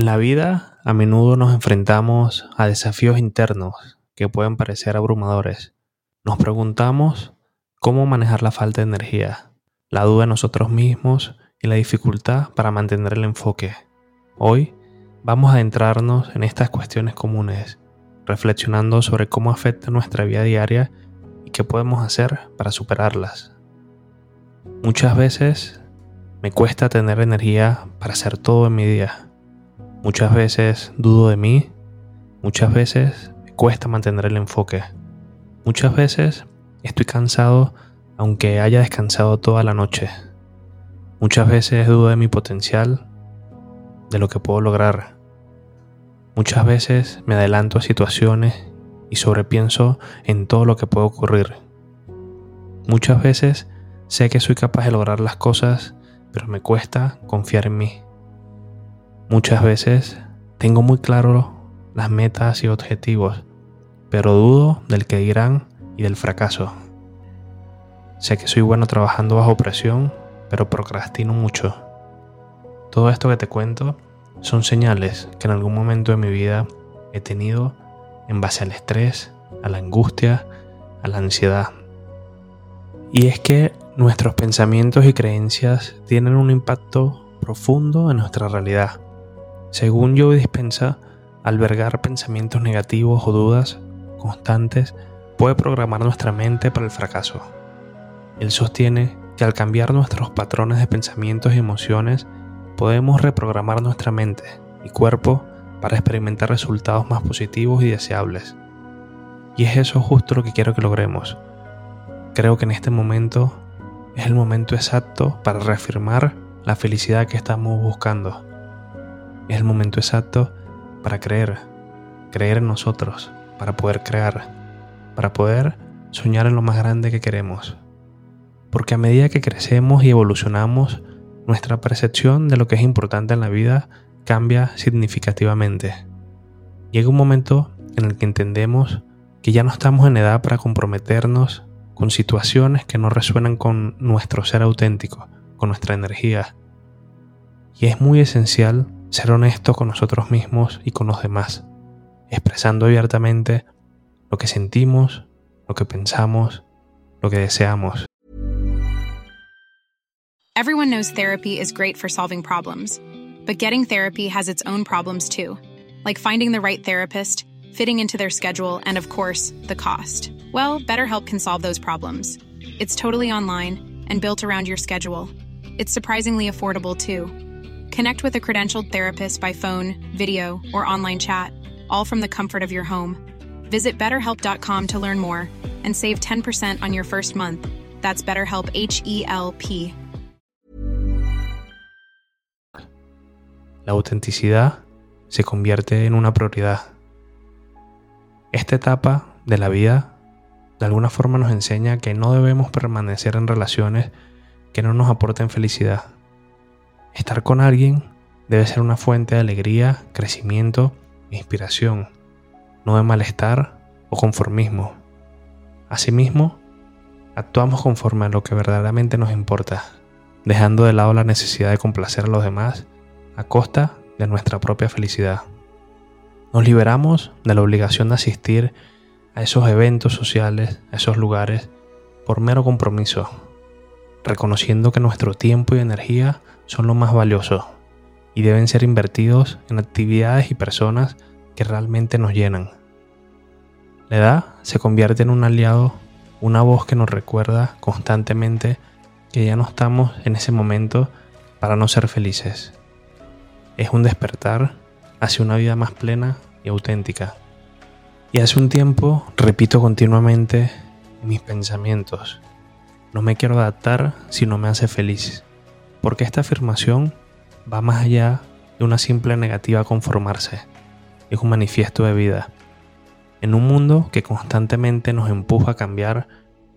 En la vida a menudo nos enfrentamos a desafíos internos que pueden parecer abrumadores. Nos preguntamos cómo manejar la falta de energía, la duda en nosotros mismos y la dificultad para mantener el enfoque. Hoy vamos a adentrarnos en estas cuestiones comunes, reflexionando sobre cómo afecta nuestra vida diaria y qué podemos hacer para superarlas. Muchas veces me cuesta tener energía para hacer todo en mi día Muchas veces dudo de mí, muchas veces me cuesta mantener el enfoque. Muchas veces estoy cansado aunque haya descansado toda la noche. Muchas veces dudo de mi potencial, de lo que puedo lograr. Muchas veces me adelanto a situaciones y sobrepienso en todo lo que puede ocurrir. Muchas veces sé que soy capaz de lograr las cosas, pero me cuesta confiar en mí. Muchas veces tengo muy claro las metas y objetivos, pero dudo del que dirán y del fracaso. Sé que soy bueno trabajando bajo presión, pero procrastino mucho. Todo esto que te cuento son señales que en algún momento de mi vida he tenido en base al estrés, a la angustia, a la ansiedad. Y es que nuestros pensamientos y creencias tienen un impacto profundo en nuestra realidad según Joe Dispensa, albergar pensamientos negativos o dudas constantes puede programar nuestra mente para el fracaso. Él sostiene que al cambiar nuestros patrones de pensamientos y emociones, podemos reprogramar nuestra mente y cuerpo para experimentar resultados más positivos y deseables. Y es eso justo lo que quiero que logremos. Creo que en este momento es el momento exacto para reafirmar la felicidad que estamos buscando es el momento exacto para creer, creer en nosotros, para poder crear, para poder soñar en lo más grande que queremos. Porque a medida que crecemos y evolucionamos, nuestra percepción de lo que es importante en la vida cambia significativamente. Llega un momento en el que entendemos que ya no estamos en edad para comprometernos con situaciones que no resuenan con nuestro ser auténtico, con nuestra energía. Y es muy esencial ser honesto con nosotros mismos y con los demás, expresando abiertamente lo que sentimos, lo que pensamos, lo que deseamos. Everyone knows therapy is great for solving problems, but getting therapy has its own problems too, like finding the right therapist, fitting into their schedule, and of course, the cost. Well, BetterHelp can solve those problems. It's totally online and built around your schedule. It's surprisingly affordable too. Connect with a credentialed therapist by phone, video, or online chat, all from the comfort of your home. Visit betterhelp.com to learn more and save 10% on your first month. That's BetterHelp H E L P. La autenticidad se convierte en una prioridad. Esta etapa de la vida de alguna forma nos enseña que no debemos permanecer en relaciones que no nos aporten felicidad Estar con alguien debe ser una fuente de alegría, crecimiento e inspiración, no de malestar o conformismo. Asimismo, actuamos conforme a lo que verdaderamente nos importa, dejando de lado la necesidad de complacer a los demás a costa de nuestra propia felicidad. Nos liberamos de la obligación de asistir a esos eventos sociales, a esos lugares, por mero compromiso, reconociendo que nuestro tiempo y energía son lo más valioso y deben ser invertidos en actividades y personas que realmente nos llenan. La edad se convierte en un aliado, una voz que nos recuerda constantemente que ya no estamos en ese momento para no ser felices. Es un despertar hacia una vida más plena y auténtica. Y hace un tiempo repito continuamente mis pensamientos. No me quiero adaptar si no me hace feliz porque esta afirmación va más allá de una simple negativa a conformarse, es un manifiesto de vida. En un mundo que constantemente nos empuja a cambiar,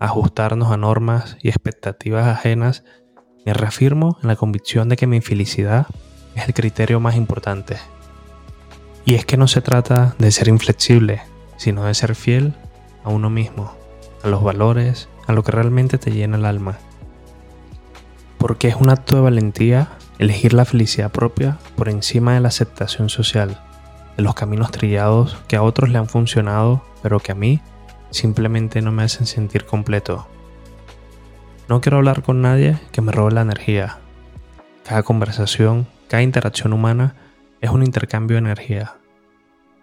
a ajustarnos a normas y expectativas ajenas, me reafirmo en la convicción de que mi felicidad es el criterio más importante. Y es que no se trata de ser inflexible, sino de ser fiel a uno mismo, a los valores, a lo que realmente te llena el alma. Porque es un acto de valentía elegir la felicidad propia por encima de la aceptación social, de los caminos trillados que a otros le han funcionado, pero que a mí simplemente no me hacen sentir completo. No quiero hablar con nadie que me robe la energía. Cada conversación, cada interacción humana es un intercambio de energía.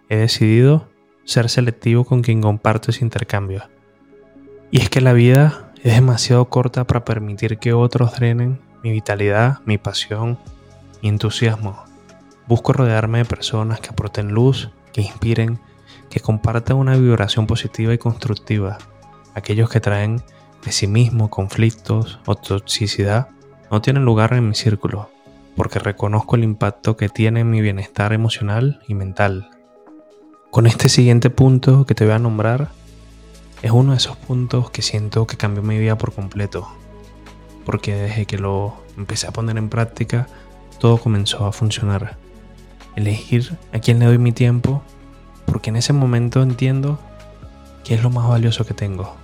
He decidido ser selectivo con quien comparto ese intercambio. Y es que la vida es demasiado corta para permitir que otros drenen mi vitalidad, mi pasión, mi entusiasmo. Busco rodearme de personas que aporten luz, que inspiren, que compartan una vibración positiva y constructiva. Aquellos que traen pesimismo, conflictos o toxicidad no tienen lugar en mi círculo, porque reconozco el impacto que tiene en mi bienestar emocional y mental. Con este siguiente punto que te voy a nombrar, es uno de esos puntos que siento que cambió mi vida por completo, porque desde que lo empecé a poner en práctica, todo comenzó a funcionar. Elegir a quién le doy mi tiempo, porque en ese momento entiendo que es lo más valioso que tengo.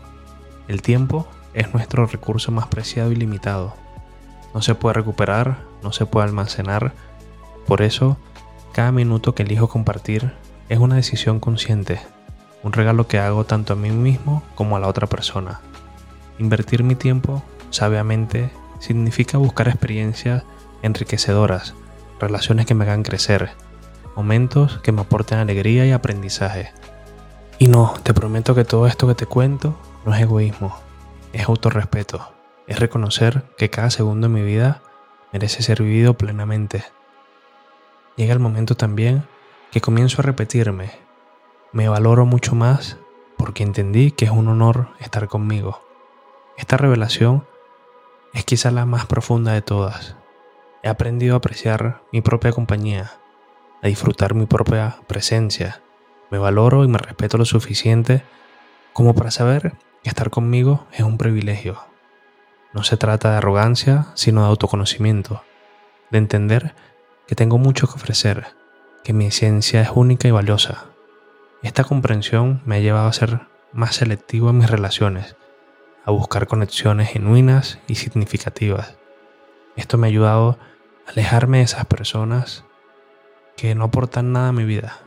El tiempo es nuestro recurso más preciado y limitado. No se puede recuperar, no se puede almacenar. Por eso, cada minuto que elijo compartir es una decisión consciente, un regalo que hago tanto a mí mismo como a la otra persona. Invertir mi tiempo sabiamente significa buscar experiencias enriquecedoras, relaciones que me hagan crecer, momentos que me aporten alegría y aprendizaje. Y no, te prometo que todo esto que te cuento no es egoísmo, es autorrespeto, es reconocer que cada segundo de mi vida merece ser vivido plenamente. Llega el momento también que comienzo a repetirme, me valoro mucho más porque entendí que es un honor estar conmigo. Esta revelación es quizá la más profunda de todas. He aprendido a apreciar mi propia compañía, a disfrutar mi propia presencia. Me valoro y me respeto lo suficiente como para saber que estar conmigo es un privilegio. No se trata de arrogancia, sino de autoconocimiento, de entender que tengo mucho que ofrecer, que mi esencia es única y valiosa. Esta comprensión me ha llevado a ser más selectivo en mis relaciones, a buscar conexiones genuinas y significativas. Esto me ha ayudado a alejarme de esas personas que no aportan nada a mi vida.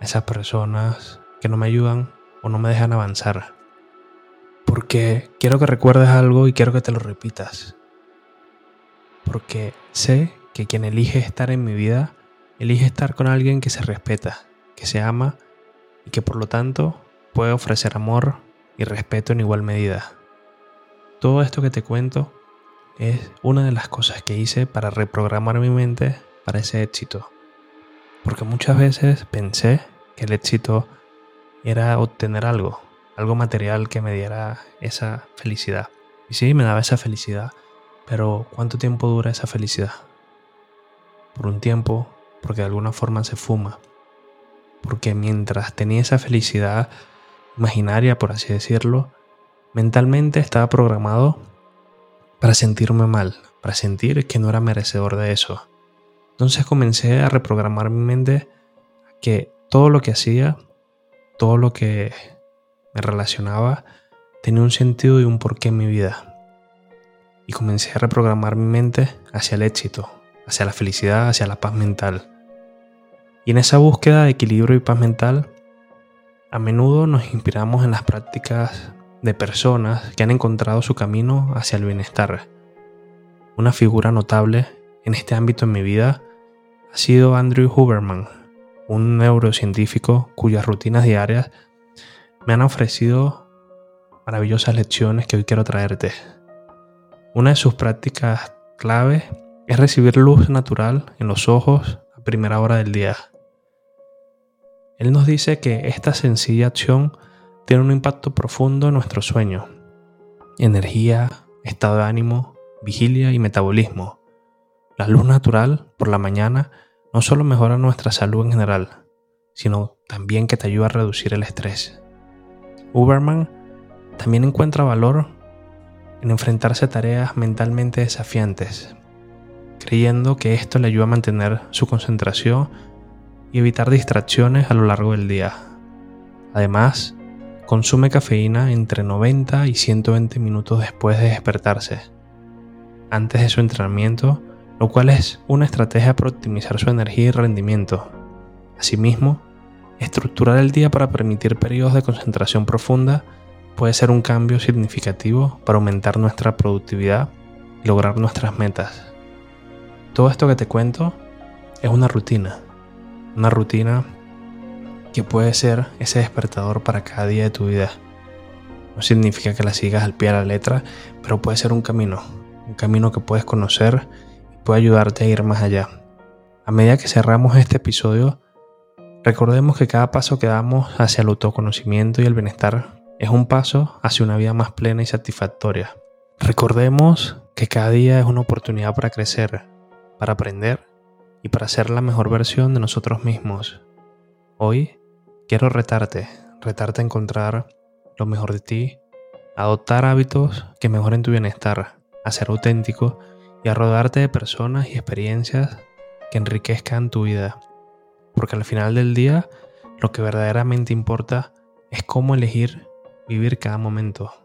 Esas personas que no me ayudan o no me dejan avanzar. Porque quiero que recuerdes algo y quiero que te lo repitas. Porque sé que quien elige estar en mi vida, elige estar con alguien que se respeta, que se ama y que por lo tanto puede ofrecer amor y respeto en igual medida. Todo esto que te cuento es una de las cosas que hice para reprogramar mi mente para ese éxito. Porque muchas veces pensé que el éxito era obtener algo, algo material que me diera esa felicidad. Y sí, me daba esa felicidad, pero ¿cuánto tiempo dura esa felicidad? Por un tiempo, porque de alguna forma se fuma. Porque mientras tenía esa felicidad imaginaria, por así decirlo, mentalmente estaba programado para sentirme mal, para sentir que no era merecedor de eso. Entonces comencé a reprogramar mi mente que todo lo que hacía, todo lo que me relacionaba, tenía un sentido y un porqué en mi vida. Y comencé a reprogramar mi mente hacia el éxito, hacia la felicidad, hacia la paz mental. Y en esa búsqueda de equilibrio y paz mental, a menudo nos inspiramos en las prácticas de personas que han encontrado su camino hacia el bienestar. Una figura notable en este ámbito en mi vida ha sido Andrew Huberman, un neurocientífico cuyas rutinas diarias me han ofrecido maravillosas lecciones que hoy quiero traerte. Una de sus prácticas clave es recibir luz natural en los ojos a primera hora del día. Él nos dice que esta sencilla acción tiene un impacto profundo en nuestro sueño, energía, estado de ánimo, vigilia y metabolismo. La luz natural por la mañana no solo mejora nuestra salud en general, sino también que te ayuda a reducir el estrés. Uberman también encuentra valor en enfrentarse a tareas mentalmente desafiantes, creyendo que esto le ayuda a mantener su concentración y evitar distracciones a lo largo del día. Además, consume cafeína entre 90 y 120 minutos después de despertarse. antes de su entrenamiento, lo cual es una estrategia para optimizar su energía y rendimiento. Asimismo, estructurar el día para permitir periodos de concentración profunda puede ser un cambio significativo para aumentar nuestra productividad y lograr nuestras metas. Todo esto que te cuento es una rutina, una rutina que puede ser ese despertador para cada día de tu vida. No significa que la sigas al pie de la letra, pero puede ser un camino, un camino que puedes conocer y puede ayudarte a ir más allá. A medida que cerramos este episodio, recordemos que cada paso que damos hacia el autoconocimiento y el bienestar es un paso hacia una vida más plena y satisfactoria. Recordemos que cada día es una oportunidad para crecer, para aprender y para ser la mejor versión de nosotros mismos. Hoy quiero retarte, retarte a encontrar lo mejor de ti, adoptar hábitos que mejoren tu bienestar, a ser auténtico y a rodarte de personas y experiencias que enriquezcan tu vida. Porque al final del día, lo que verdaderamente importa es cómo elegir vivir cada momento.